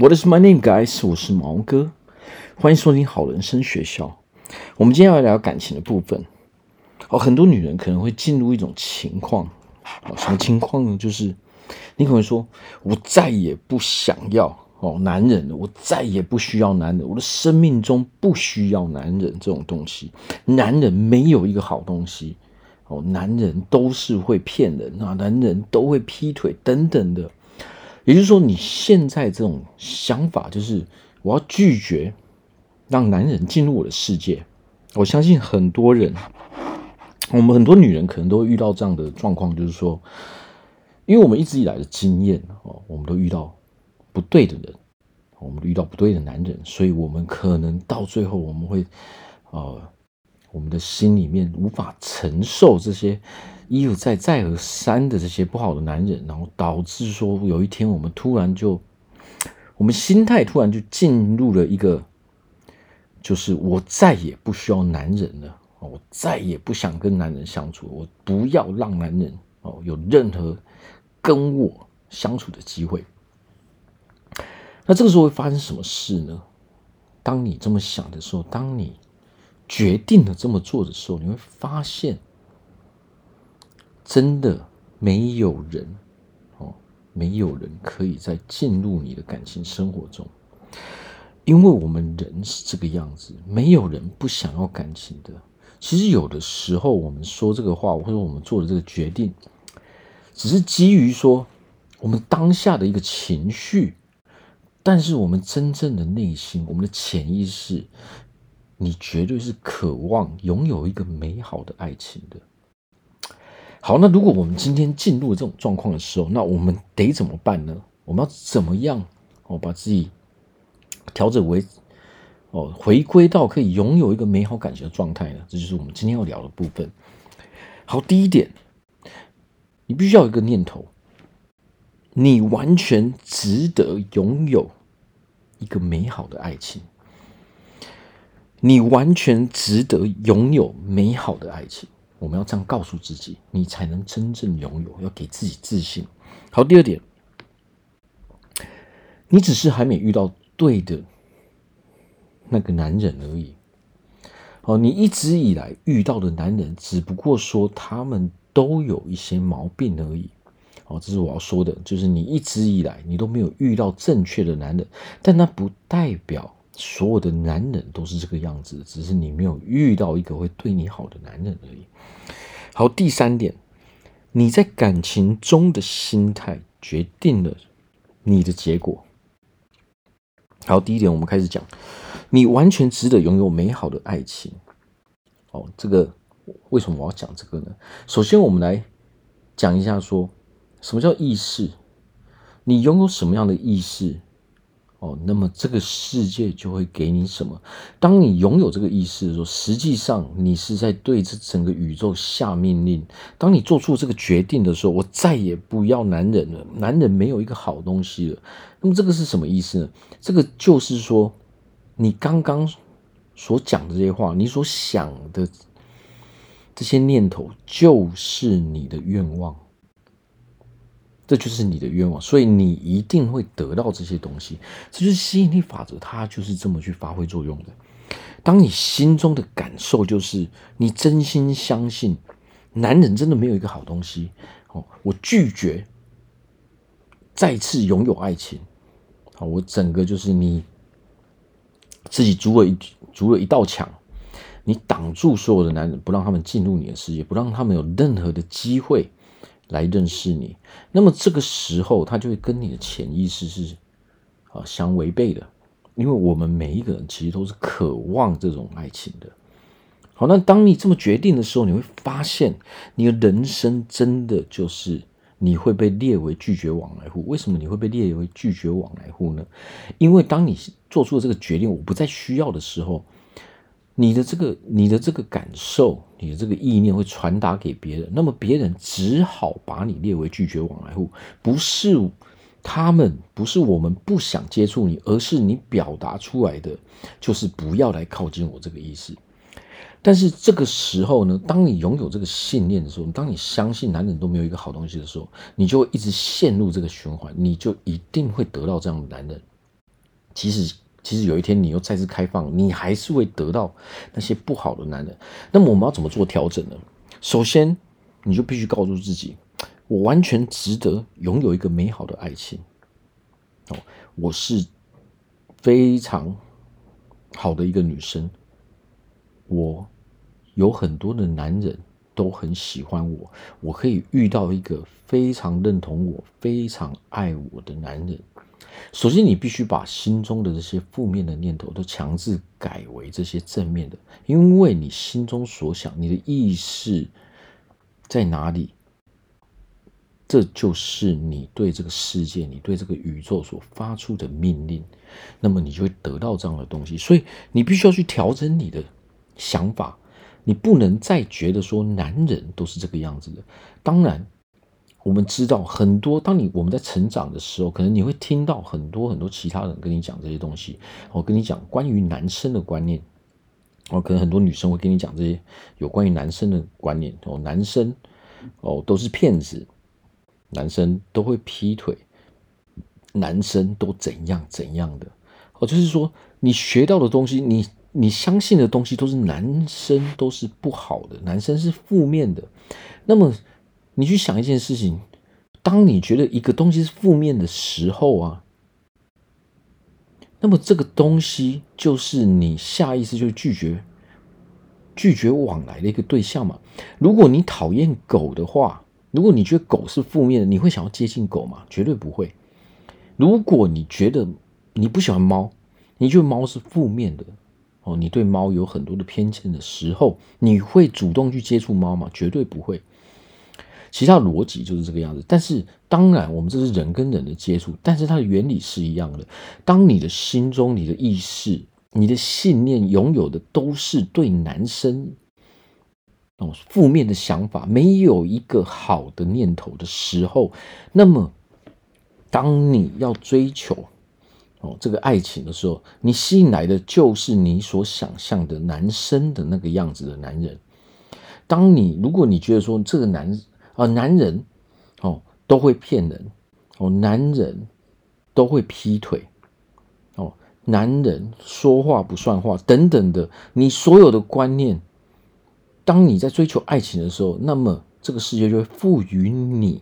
What is my name, guys？我是毛哥，欢迎收听好人生学校。我们今天要聊感情的部分。哦，很多女人可能会进入一种情况，哦，什么情况呢？就是你可能说，我再也不想要哦男人了，我再也不需要男人，我的生命中不需要男人这种东西。男人没有一个好东西哦，男人都是会骗人啊，男人都会劈腿等等的。也就是说，你现在这种想法就是我要拒绝让男人进入我的世界。我相信很多人，我们很多女人可能都会遇到这样的状况，就是说，因为我们一直以来的经验哦，我们都遇到不对的人，我们遇到不对的男人，所以我们可能到最后我们会，呃，我们的心里面无法承受这些。一而再、再而三的这些不好的男人，然后导致说有一天我们突然就，我们心态突然就进入了一个，就是我再也不需要男人了，我再也不想跟男人相处，我不要让男人哦有任何跟我相处的机会。那这个时候会发生什么事呢？当你这么想的时候，当你决定了这么做的时候，你会发现。真的没有人哦，没有人可以再进入你的感情生活中，因为我们人是这个样子，没有人不想要感情的。其实有的时候我们说这个话，或者我们做的这个决定，只是基于说我们当下的一个情绪，但是我们真正的内心，我们的潜意识，你绝对是渴望拥有一个美好的爱情的。好，那如果我们今天进入这种状况的时候，那我们得怎么办呢？我们要怎么样哦，把自己调整为哦，回归到可以拥有一个美好感情的状态呢？这就是我们今天要聊的部分。好，第一点，你必须要有一个念头，你完全值得拥有一个美好的爱情，你完全值得拥有美好的爱情。我们要这样告诉自己，你才能真正拥有，要给自己自信。好，第二点，你只是还没遇到对的那个男人而已。哦，你一直以来遇到的男人，只不过说他们都有一些毛病而已。哦，这是我要说的，就是你一直以来你都没有遇到正确的男人，但那不代表。所有的男人都是这个样子，只是你没有遇到一个会对你好的男人而已。好，第三点，你在感情中的心态决定了你的结果。好，第一点，我们开始讲，你完全值得拥有美好的爱情。哦，这个为什么我要讲这个呢？首先，我们来讲一下，说什么叫意识？你拥有什么样的意识？哦，那么这个世界就会给你什么？当你拥有这个意识的时候，实际上你是在对这整个宇宙下命令。当你做出这个决定的时候，我再也不要男人了，男人没有一个好东西了。那么这个是什么意思呢？这个就是说，你刚刚所讲的这些话，你所想的这些念头，就是你的愿望。这就是你的愿望，所以你一定会得到这些东西。这就是吸引力法则，它就是这么去发挥作用的。当你心中的感受就是你真心相信男人真的没有一个好东西，哦，我拒绝再次拥有爱情。好，我整个就是你自己筑了一筑了一道墙，你挡住所有的男人，不让他们进入你的世界，不让他们有任何的机会。来认识你，那么这个时候他就会跟你的潜意识是啊相违背的，因为我们每一个人其实都是渴望这种爱情的。好，那当你这么决定的时候，你会发现你的人生真的就是你会被列为拒绝往来户。为什么你会被列为拒绝往来户呢？因为当你做出了这个决定，我不再需要的时候。你的这个，你的这个感受，你的这个意念会传达给别人，那么别人只好把你列为拒绝往来户。不是他们，不是我们不想接触你，而是你表达出来的就是不要来靠近我这个意思。但是这个时候呢，当你拥有这个信念的时候，当你相信男人都没有一个好东西的时候，你就会一直陷入这个循环，你就一定会得到这样的男人。其实其实有一天你又再次开放，你还是会得到那些不好的男人。那么我们要怎么做调整呢？首先，你就必须告诉自己，我完全值得拥有一个美好的爱情。哦，我是非常好的一个女生，我有很多的男人都很喜欢我，我可以遇到一个非常认同我、非常爱我的男人。首先，你必须把心中的这些负面的念头都强制改为这些正面的，因为你心中所想，你的意识在哪里，这就是你对这个世界、你对这个宇宙所发出的命令，那么你就会得到这样的东西。所以，你必须要去调整你的想法，你不能再觉得说男人都是这个样子的。当然。我们知道很多，当你我们在成长的时候，可能你会听到很多很多其他人跟你讲这些东西。我跟你讲关于男生的观念，哦，可能很多女生会跟你讲这些有关于男生的观念。哦，男生哦都是骗子，男生都会劈腿，男生都怎样怎样的。哦，就是说你学到的东西，你你相信的东西，都是男生都是不好的，男生是负面的。那么。你去想一件事情，当你觉得一个东西是负面的时候啊，那么这个东西就是你下意识就拒绝拒绝往来的一个对象嘛。如果你讨厌狗的话，如果你觉得狗是负面的，你会想要接近狗吗？绝对不会。如果你觉得你不喜欢猫，你觉得猫是负面的哦，你对猫有很多的偏见的时候，你会主动去接触猫吗？绝对不会。其他逻辑就是这个样子，但是当然，我们这是人跟人的接触，但是它的原理是一样的。当你的心中、你的意识、你的信念拥有的都是对男生哦负面的想法，没有一个好的念头的时候，那么当你要追求哦这个爱情的时候，你吸引来的就是你所想象的男生的那个样子的男人。当你如果你觉得说这个男，啊，男人哦都会骗人哦，男人都会劈腿哦，男人说话不算话等等的，你所有的观念，当你在追求爱情的时候，那么这个世界就会赋予你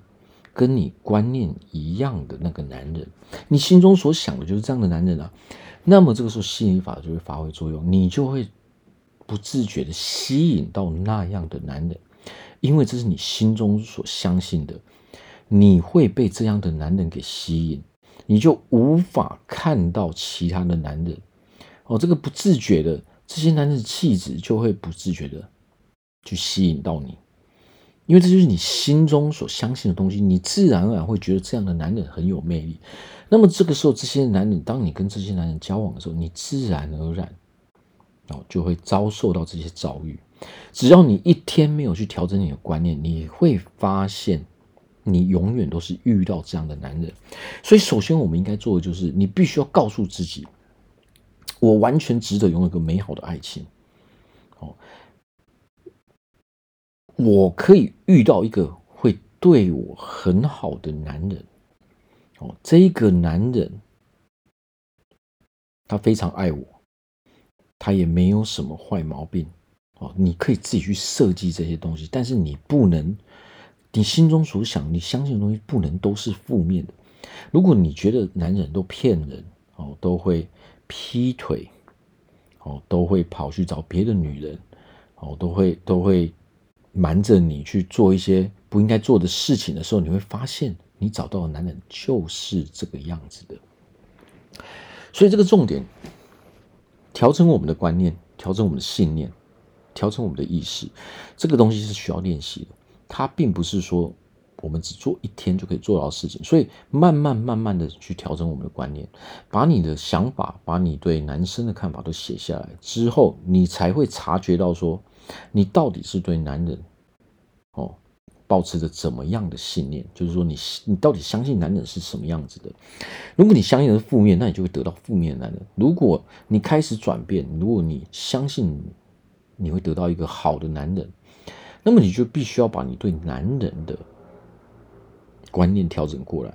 跟你观念一样的那个男人，你心中所想的就是这样的男人啊，那么这个时候吸引力法则就会发挥作用，你就会不自觉的吸引到那样的男人。因为这是你心中所相信的，你会被这样的男人给吸引，你就无法看到其他的男人。哦，这个不自觉的，这些男人的气质就会不自觉的去吸引到你，因为这就是你心中所相信的东西，你自然而然会觉得这样的男人很有魅力。那么这个时候，这些男人，当你跟这些男人交往的时候，你自然而然哦就会遭受到这些遭遇。只要你一天没有去调整你的观念，你会发现你永远都是遇到这样的男人。所以，首先我们应该做的就是，你必须要告诉自己，我完全值得拥有一个美好的爱情。哦，我可以遇到一个会对我很好的男人。哦，这个男人，他非常爱我，他也没有什么坏毛病。哦，你可以自己去设计这些东西，但是你不能，你心中所想、你相信的东西不能都是负面的。如果你觉得男人都骗人，哦，都会劈腿，哦，都会跑去找别的女人，哦，都会都会瞒着你去做一些不应该做的事情的时候，你会发现你找到的男人就是这个样子的。所以这个重点，调整我们的观念，调整我们的信念。调整我们的意识，这个东西是需要练习的。它并不是说我们只做一天就可以做到的事情，所以慢慢慢慢的去调整我们的观念，把你的想法，把你对男生的看法都写下来之后，你才会察觉到说，你到底是对男人哦，保持着怎么样的信念？就是说你，你你到底相信男人是什么样子的？如果你相信的是负面，那你就会得到负面的男人。如果你开始转变，如果你相信。你会得到一个好的男人，那么你就必须要把你对男人的观念调整过来。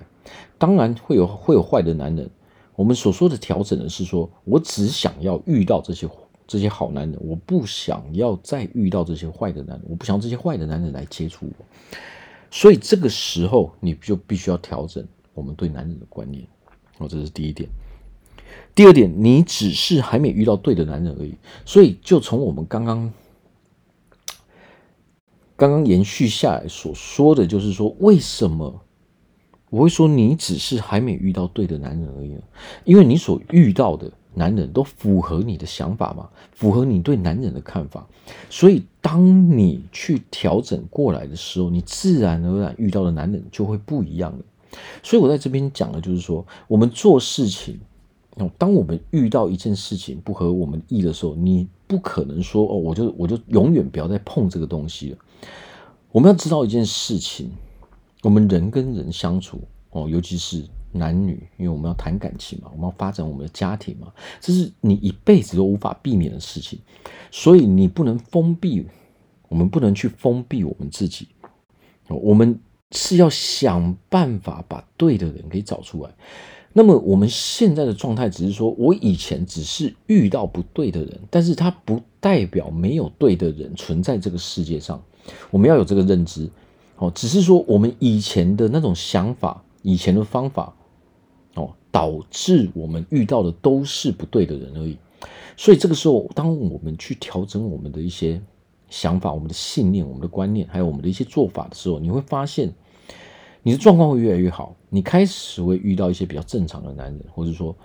当然会有会有坏的男人，我们所说的调整的是说，我只想要遇到这些这些好男人，我不想要再遇到这些坏的男人，我不想这些坏的男人来接触我。所以这个时候，你就必须要调整我们对男人的观念。哦，这是第一点。第二点，你只是还没遇到对的男人而已。所以，就从我们刚刚刚刚延续下来所说的就是说，为什么？我会说，你只是还没遇到对的男人而已呢，因为你所遇到的男人都符合你的想法嘛，符合你对男人的看法。所以，当你去调整过来的时候，你自然而然遇到的男人就会不一样了。所以我在这边讲的就是说，我们做事情，那当我们遇到一件事情不合我们意的时候，你不可能说哦，我就我就永远不要再碰这个东西了。我们要知道一件事情。我们人跟人相处哦，尤其是男女，因为我们要谈感情嘛，我们要发展我们的家庭嘛，这是你一辈子都无法避免的事情，所以你不能封闭，我们不能去封闭我们自己，我们是要想办法把对的人给找出来。那么我们现在的状态只是说，我以前只是遇到不对的人，但是它不代表没有对的人存在这个世界上，我们要有这个认知。哦，只是说我们以前的那种想法，以前的方法，哦，导致我们遇到的都是不对的人而已。所以这个时候，当我们去调整我们的一些想法、我们的信念、我们的观念，还有我们的一些做法的时候，你会发现你的状况会越来越好。你开始会遇到一些比较正常的男人，或者说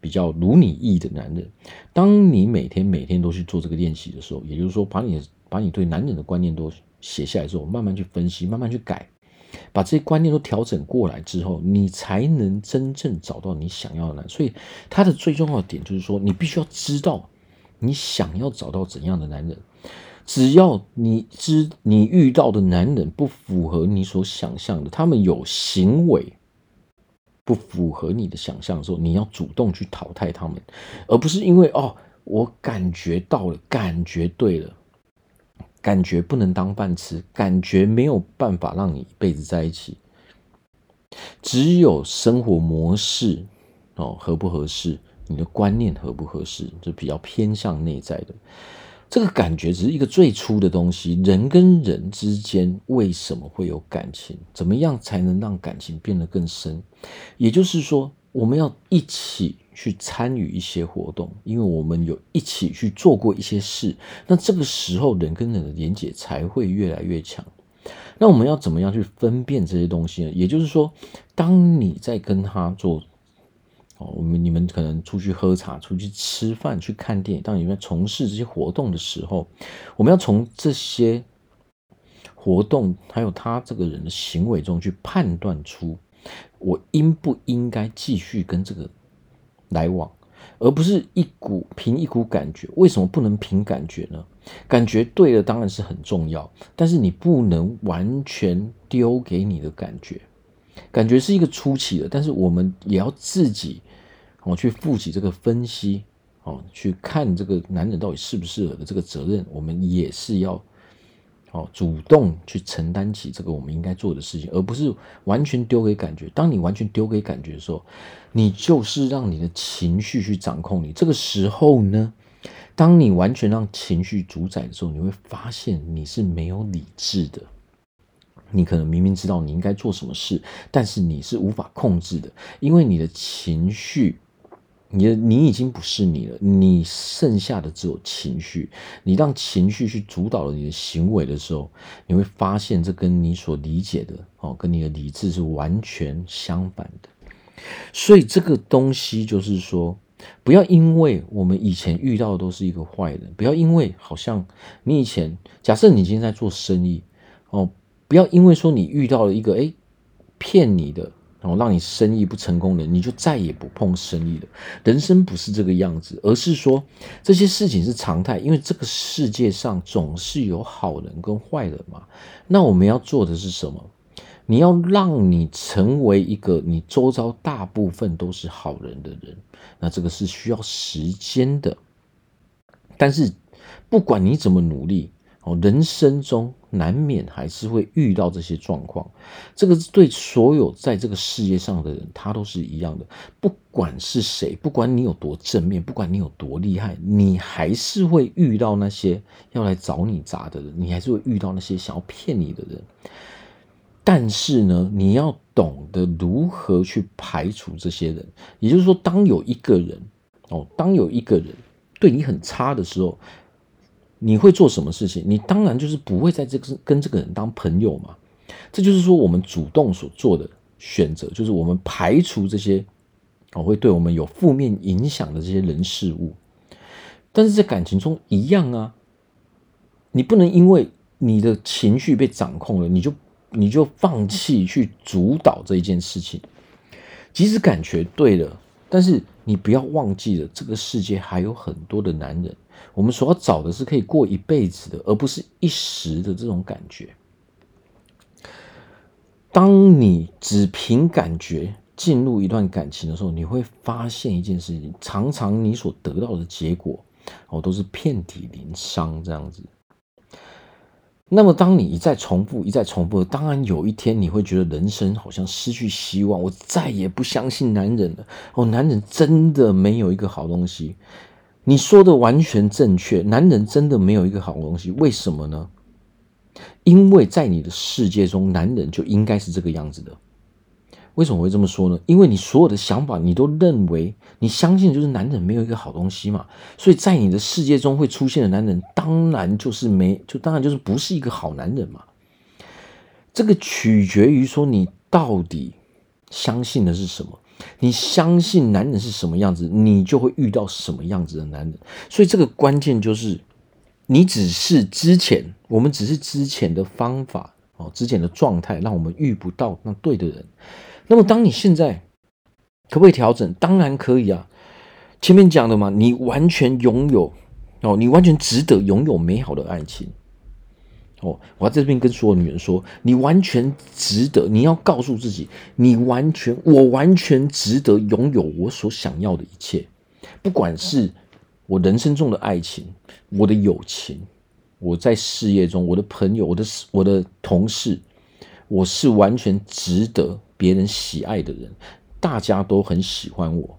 比较如你意的男人。当你每天每天都去做这个练习的时候，也就是说，把你把你对男人的观念都写下来之后，慢慢去分析，慢慢去改，把这些观念都调整过来之后，你才能真正找到你想要的男人。所以，他的最重要的点就是说，你必须要知道你想要找到怎样的男人。只要你知你遇到的男人不符合你所想象的，他们有行为不符合你的想象的时候，你要主动去淘汰他们，而不是因为哦，我感觉到了，感觉对了。感觉不能当饭吃，感觉没有办法让你一辈子在一起。只有生活模式哦合不合适，你的观念合不合适，就比较偏向内在的。这个感觉只是一个最初的东西。人跟人之间为什么会有感情？怎么样才能让感情变得更深？也就是说，我们要一起去参与一些活动，因为我们有一起去做过一些事，那这个时候人跟人的连结才会越来越强。那我们要怎么样去分辨这些东西呢？也就是说，当你在跟他做，哦，我们你们可能出去喝茶、出去吃饭、去看电影，当你们在从事这些活动的时候，我们要从这些活动还有他这个人的行为中去判断出。我应不应该继续跟这个来往，而不是一股凭一股感觉？为什么不能凭感觉呢？感觉对了当然是很重要，但是你不能完全丢给你的感觉。感觉是一个初期的，但是我们也要自己哦去负起这个分析哦，去看这个男人到底适不适合的这个责任，我们也是要。哦，主动去承担起这个我们应该做的事情，而不是完全丢给感觉。当你完全丢给感觉的时候，你就是让你的情绪去掌控你。这个时候呢，当你完全让情绪主宰的时候，你会发现你是没有理智的。你可能明明知道你应该做什么事，但是你是无法控制的，因为你的情绪。你的你已经不是你了，你剩下的只有情绪。你让情绪去主导了你的行为的时候，你会发现这跟你所理解的哦，跟你的理智是完全相反的。所以这个东西就是说，不要因为我们以前遇到的都是一个坏人，不要因为好像你以前假设你今天在做生意哦，不要因为说你遇到了一个诶骗你的。然后让你生意不成功的，你就再也不碰生意了。人生不是这个样子，而是说这些事情是常态，因为这个世界上总是有好人跟坏人嘛。那我们要做的是什么？你要让你成为一个你周遭大部分都是好人的人，那这个是需要时间的。但是不管你怎么努力。哦，人生中难免还是会遇到这些状况，这个是对所有在这个世界上的人，他都是一样的。不管是谁，不管你有多正面，不管你有多厉害，你还是会遇到那些要来找你砸的人，你还是会遇到那些想要骗你的人。但是呢，你要懂得如何去排除这些人。也就是说，当有一个人哦，当有一个人对你很差的时候。你会做什么事情？你当然就是不会在这个跟这个人当朋友嘛。这就是说，我们主动所做的选择，就是我们排除这些哦会对我们有负面影响的这些人事物。但是在感情中一样啊，你不能因为你的情绪被掌控了，你就你就放弃去主导这一件事情。即使感觉对了，但是你不要忘记了，这个世界还有很多的男人。我们所要找的是可以过一辈子的，而不是一时的这种感觉。当你只凭感觉进入一段感情的时候，你会发现一件事情：常常你所得到的结果，哦，都是遍体鳞伤这样子。那么，当你一再重复、一再重复，当然有一天你会觉得人生好像失去希望，我再也不相信男人了。哦，男人真的没有一个好东西。你说的完全正确，男人真的没有一个好东西，为什么呢？因为在你的世界中，男人就应该是这个样子的。为什么会这么说呢？因为你所有的想法，你都认为你相信就是男人没有一个好东西嘛，所以在你的世界中会出现的男人，当然就是没，就当然就是不是一个好男人嘛。这个取决于说你到底相信的是什么。你相信男人是什么样子，你就会遇到什么样子的男人。所以这个关键就是，你只是之前，我们只是之前的方法哦，之前的状态，让我们遇不到那对的人。那么，当你现在可不可以调整？当然可以啊。前面讲的嘛，你完全拥有哦，你完全值得拥有美好的爱情。哦，我要在这边跟所有女人说，你完全值得。你要告诉自己，你完全，我完全值得拥有我所想要的一切，不管是我人生中的爱情，我的友情，我在事业中，我的朋友，我的我的同事，我是完全值得别人喜爱的人，大家都很喜欢我。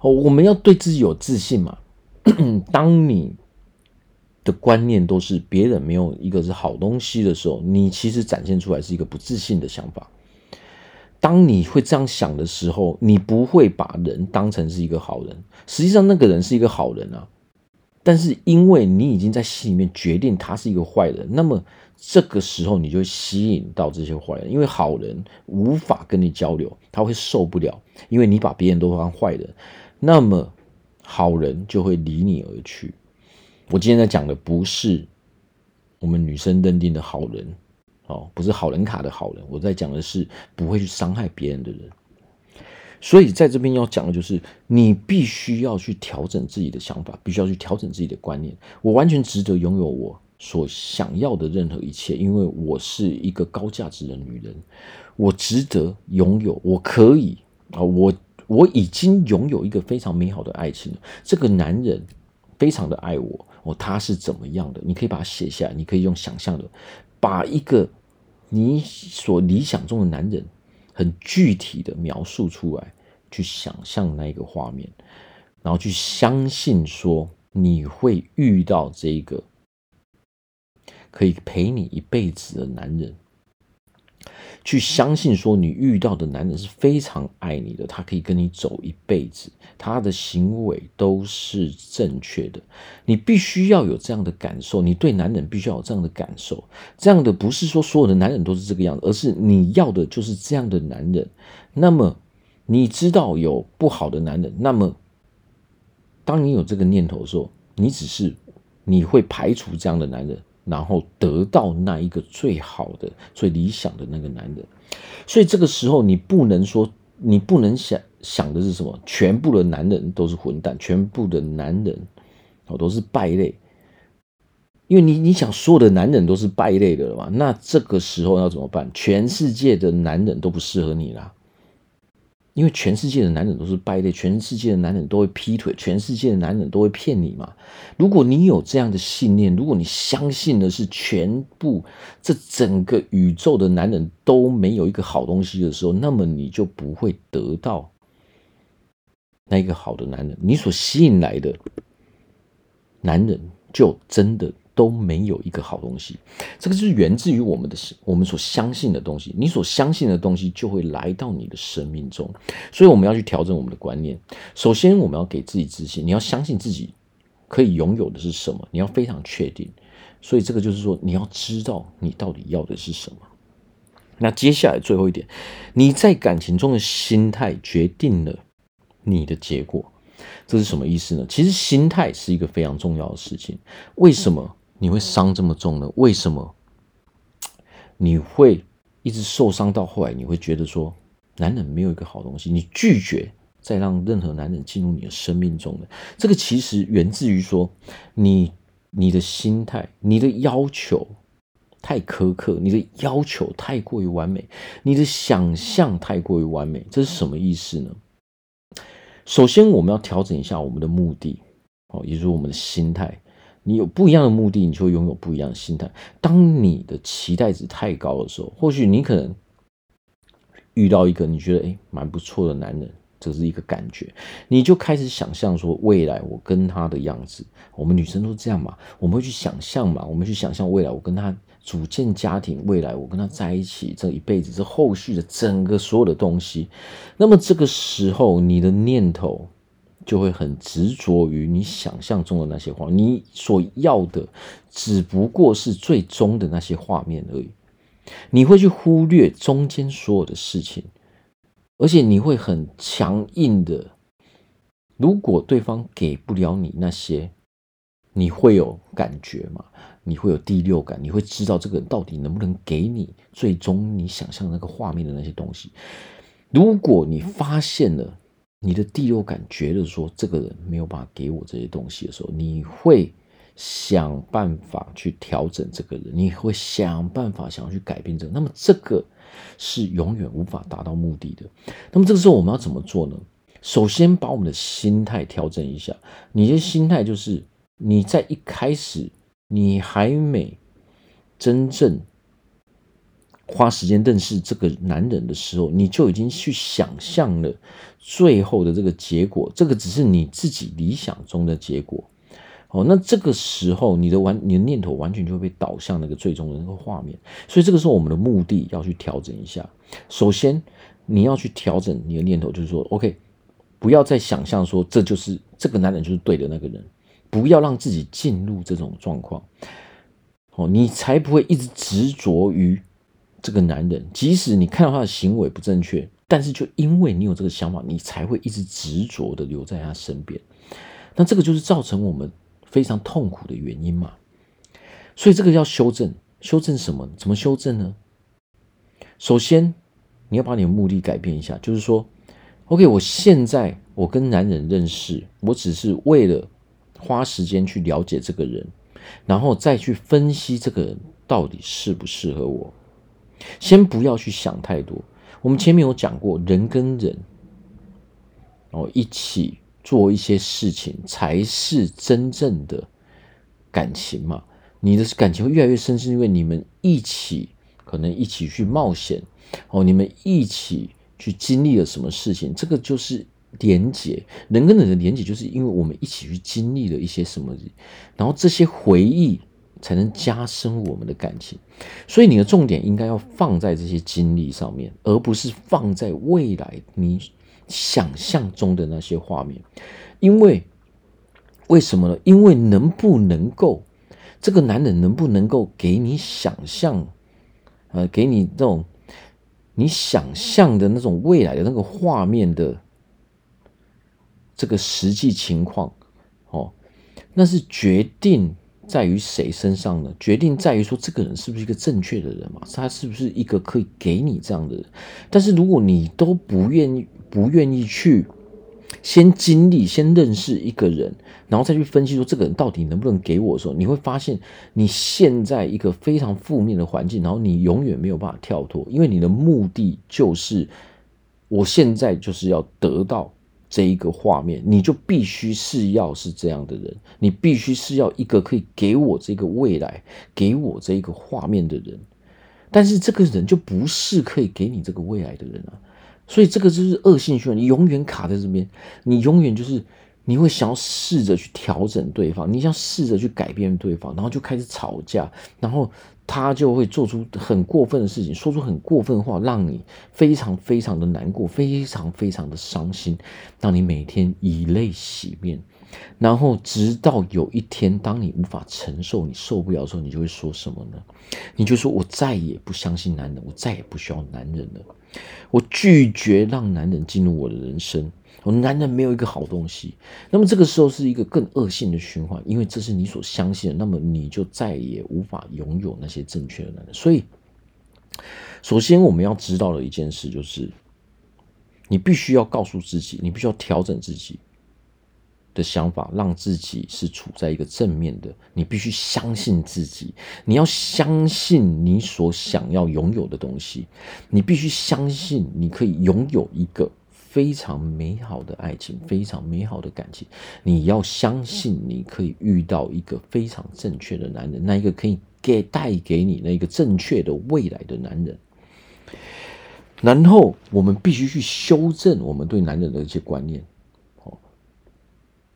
哦，我们要对自己有自信嘛。当你。的观念都是别人没有一个是好东西的时候，你其实展现出来是一个不自信的想法。当你会这样想的时候，你不会把人当成是一个好人。实际上，那个人是一个好人啊，但是因为你已经在心里面决定他是一个坏人，那么这个时候你就会吸引到这些坏人，因为好人无法跟你交流，他会受不了，因为你把别人都当坏人，那么好人就会离你而去。我今天在讲的不是我们女生认定的好人，哦，不是好人卡的好人。我在讲的是不会去伤害别人的人。所以在这边要讲的就是，你必须要去调整自己的想法，必须要去调整自己的观念。我完全值得拥有我所想要的任何一切，因为我是一个高价值的女人，我值得拥有，我可以啊，我我已经拥有一个非常美好的爱情了。这个男人非常的爱我。哦，他是怎么样的？你可以把它写下来，你可以用想象的，把一个你所理想中的男人很具体的描述出来，去想象那个画面，然后去相信说你会遇到这个可以陪你一辈子的男人。去相信说你遇到的男人是非常爱你的，他可以跟你走一辈子，他的行为都是正确的。你必须要有这样的感受，你对男人必须要有这样的感受。这样的不是说所有的男人都是这个样子，而是你要的就是这样的男人。那么你知道有不好的男人，那么当你有这个念头的时候，你只是你会排除这样的男人。然后得到那一个最好的、最理想的那个男人，所以这个时候你不能说，你不能想想的是什么？全部的男人都是混蛋，全部的男人哦都是败类，因为你你想所有的男人都是败类的了嘛？那这个时候要怎么办？全世界的男人都不适合你啦，因为全世界的男人都是败类，全世界的男人都会劈腿，全世界的男人都会骗你嘛。如果你有这样的信念，如果你相信的是全部这整个宇宙的男人都没有一个好东西的时候，那么你就不会得到那一个好的男人，你所吸引来的男人就真的。都没有一个好东西，这个就是源自于我们的我们所相信的东西。你所相信的东西就会来到你的生命中，所以我们要去调整我们的观念。首先，我们要给自己自信，你要相信自己可以拥有的是什么，你要非常确定。所以，这个就是说，你要知道你到底要的是什么。那接下来最后一点，你在感情中的心态决定了你的结果。这是什么意思呢？其实心态是一个非常重要的事情。为什么？你会伤这么重呢？为什么 你会一直受伤到后来？你会觉得说，男人没有一个好东西，你拒绝再让任何男人进入你的生命中的这个，其实源自于说你你的心态、你的要求太苛刻，你的要求太过于完美，你的想象太过于完美。这是什么意思呢？首先，我们要调整一下我们的目的，哦，也就是我们的心态。你有不一样的目的，你就会拥有不一样的心态。当你的期待值太高的时候，或许你可能遇到一个你觉得诶蛮不错的男人，这是一个感觉，你就开始想象说未来我跟他的样子。我们女生都这样嘛，我们会去想象嘛，我们去想象未来我跟他组建家庭，未来我跟他在一起这一辈子，这后续的整个所有的东西。那么这个时候，你的念头。就会很执着于你想象中的那些画，你所要的只不过是最终的那些画面而已。你会去忽略中间所有的事情，而且你会很强硬的。如果对方给不了你那些，你会有感觉吗？你会有第六感，你会知道这个人到底能不能给你最终你想象那个画面的那些东西。如果你发现了。你的第六感觉得说这个人没有办法给我这些东西的时候，你会想办法去调整这个人，你会想办法想要去改变这个。那么这个是永远无法达到目的的。那么这个时候我们要怎么做呢？首先把我们的心态调整一下。你的心态就是你在一开始你还没真正。花时间认识这个男人的时候，你就已经去想象了最后的这个结果。这个只是你自己理想中的结果。哦，那这个时候你的完，你的念头完全就会被导向那个最终的那个画面。所以这个时候我们的目的要去调整一下。首先，你要去调整你的念头，就是说，OK，不要再想象说这就是这个男人就是对的那个人，不要让自己进入这种状况。哦，你才不会一直执着于。这个男人，即使你看到他的行为不正确，但是就因为你有这个想法，你才会一直执着的留在他身边。那这个就是造成我们非常痛苦的原因嘛。所以这个要修正，修正什么？怎么修正呢？首先，你要把你的目的改变一下，就是说，OK，我现在我跟男人认识，我只是为了花时间去了解这个人，然后再去分析这个人到底适不适合我。先不要去想太多。我们前面有讲过，人跟人哦一起做一些事情，才是真正的感情嘛。你的感情会越来越深，是因为你们一起可能一起去冒险哦，你们一起去经历了什么事情，这个就是连结。人跟人的连结，就是因为我们一起去经历了一些什么，然后这些回忆。才能加深我们的感情，所以你的重点应该要放在这些经历上面，而不是放在未来你想象中的那些画面。因为为什么呢？因为能不能够这个男人能不能够给你想象，呃，给你这种你想象的那种未来的那个画面的这个实际情况，哦，那是决定。在于谁身上呢？决定在于说这个人是不是一个正确的人嘛？他是不是一个可以给你这样的人？但是如果你都不愿意，不愿意去先经历、先认识一个人，然后再去分析说这个人到底能不能给我的时候，你会发现你现在一个非常负面的环境，然后你永远没有办法跳脱，因为你的目的就是我现在就是要得到这一个画面，你就必须是要是这样的人，你必须是要一个可以给我这个未来、给我这一个画面的人。但是这个人就不是可以给你这个未来的人啊，所以这个就是恶性循环，你永远卡在这边，你永远就是。你会想要试着去调整对方，你想试着去改变对方，然后就开始吵架，然后他就会做出很过分的事情，说出很过分的话，让你非常非常的难过，非常非常的伤心，让你每天以泪洗面，然后直到有一天，当你无法承受，你受不了的时候，你就会说什么呢？你就说：“我再也不相信男人，我再也不需要男人了，我拒绝让男人进入我的人生。”我男人没有一个好东西，那么这个时候是一个更恶性的循环，因为这是你所相信的，那么你就再也无法拥有那些正确的男人。所以，首先我们要知道的一件事就是，你必须要告诉自己，你必须要调整自己的想法，让自己是处在一个正面的。你必须相信自己，你要相信你所想要拥有的东西，你必须相信你可以拥有一个。非常美好的爱情，非常美好的感情，你要相信你可以遇到一个非常正确的男人，那一个可以给带给你那个正确的未来的男人。然后我们必须去修正我们对男人的一些观念。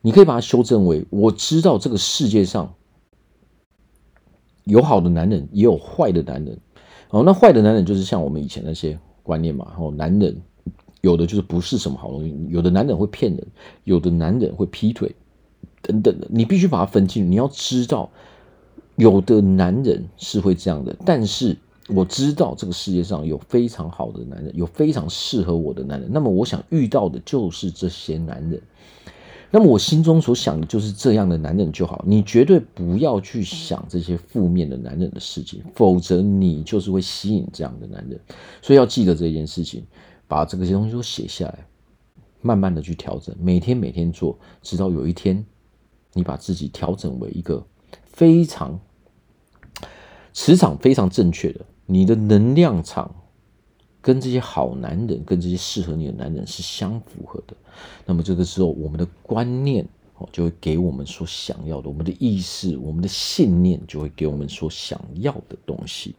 你可以把它修正为：我知道这个世界上有好的男人，也有坏的男人。哦，那坏的男人就是像我们以前那些观念嘛。哦，男人。有的就是不是什么好东西，有的男人会骗人，有的男人会劈腿，等等的，你必须把它分清楚。你要知道，有的男人是会这样的，但是我知道这个世界上有非常好的男人，有非常适合我的男人。那么我想遇到的就是这些男人，那么我心中所想的就是这样的男人就好。你绝对不要去想这些负面的男人的事情，否则你就是会吸引这样的男人。所以要记得这件事情。把这个些东西都写下来，慢慢的去调整，每天每天做，直到有一天，你把自己调整为一个非常磁场非常正确的，你的能量场跟这些好男人，跟这些适合你的男人是相符合的。那么这个时候，我们的观念哦，就会给我们所想要的，我们的意识，我们的信念就会给我们所想要的东西。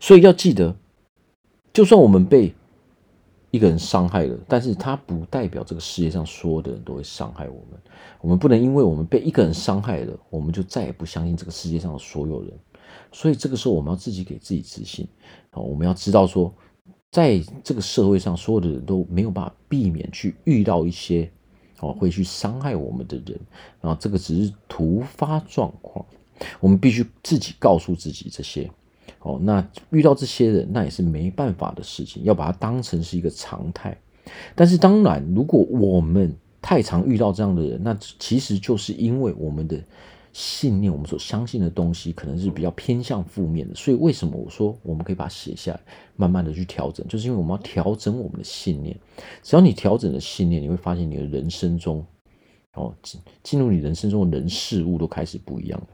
所以要记得，就算我们被一个人伤害了，但是他不代表这个世界上所有的人都会伤害我们。我们不能因为我们被一个人伤害了，我们就再也不相信这个世界上的所有人。所以这个时候，我们要自己给自己自信。好我们要知道说，在这个社会上，所有的人都没有办法避免去遇到一些哦会去伤害我们的人。然后这个只是突发状况，我们必须自己告诉自己这些。哦，那遇到这些人，那也是没办法的事情，要把它当成是一个常态。但是当然，如果我们太常遇到这样的人，那其实就是因为我们的信念，我们所相信的东西可能是比较偏向负面的。所以为什么我说我们可以把它写下来，慢慢的去调整，就是因为我们要调整我们的信念。只要你调整了信念，你会发现你的人生中，哦，进进入你人生中的人事物都开始不一样了。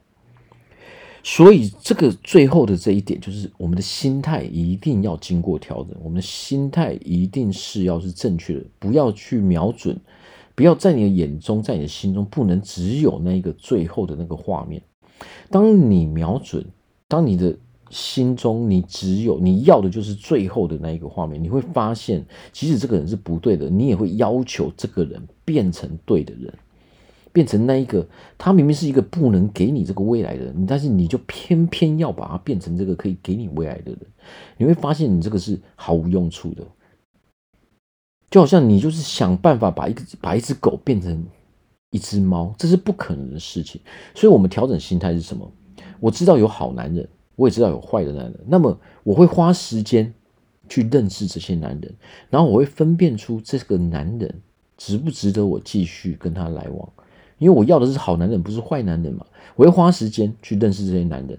所以，这个最后的这一点，就是我们的心态一定要经过调整。我们的心态一定是要是正确的，不要去瞄准，不要在你的眼中，在你的心中，不能只有那一个最后的那个画面。当你瞄准，当你的心中你只有你要的就是最后的那一个画面，你会发现，即使这个人是不对的，你也会要求这个人变成对的人。变成那一个，他明明是一个不能给你这个未来的人，但是你就偏偏要把它变成这个可以给你未来的人，你会发现你这个是毫无用处的，就好像你就是想办法把一个把一只狗变成一只猫，这是不可能的事情。所以，我们调整心态是什么？我知道有好男人，我也知道有坏的男人，那么我会花时间去认识这些男人，然后我会分辨出这个男人值不值得我继续跟他来往。因为我要的是好男人，不是坏男人嘛。我会花时间去认识这些男人。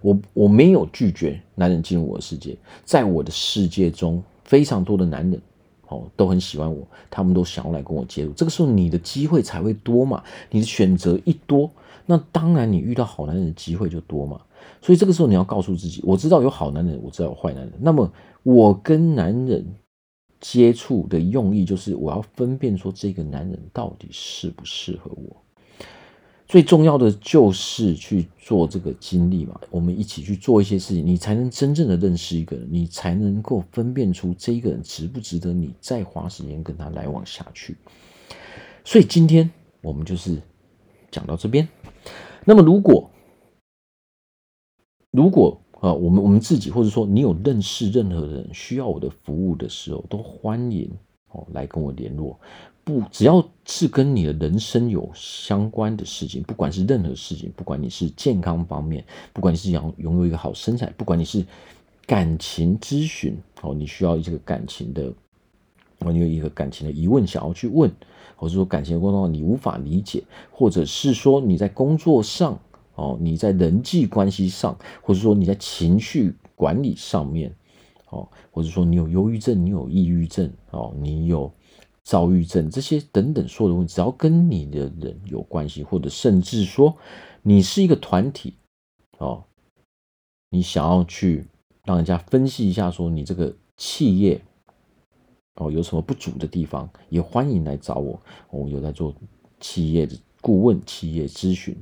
我我没有拒绝男人进入我的世界，在我的世界中，非常多的男人哦都很喜欢我，他们都想要来跟我接触。这个时候你的机会才会多嘛，你的选择一多，那当然你遇到好男人的机会就多嘛。所以这个时候你要告诉自己，我知道有好男人，我知道有坏男人。那么我跟男人接触的用意，就是我要分辨说这个男人到底适不适合我。最重要的就是去做这个经历嘛，我们一起去做一些事情，你才能真正的认识一个人，你才能够分辨出这一个人值不值得你再花时间跟他来往下去。所以今天我们就是讲到这边。那么如果如果啊，我们我们自己或者说你有认识任何人需要我的服务的时候，都欢迎哦来跟我联络。不，只要是跟你的人生有相关的事情，不管是任何事情，不管你是健康方面，不管你是想拥有一个好身材，不管你是感情咨询，哦，你需要这个感情的，哦，你有一个感情的疑问想要去问，或者说感情的过程中你无法理解，或者是说你在工作上，哦，你在人际关系上，或者说你在情绪管理上面，哦，或者说你有忧郁症，你有抑郁症，哦，你有。躁郁症这些等等所有的问题，只要跟你的人有关系，或者甚至说你是一个团体哦，你想要去让人家分析一下，说你这个企业哦有什么不足的地方，也欢迎来找我。我有在做企业的顾问、企业咨询，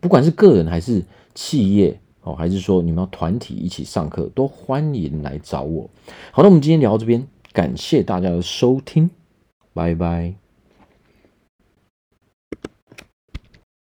不管是个人还是企业哦，还是说你们要团体一起上课，都欢迎来找我。好，那我们今天聊到这边，感谢大家的收听。拜拜。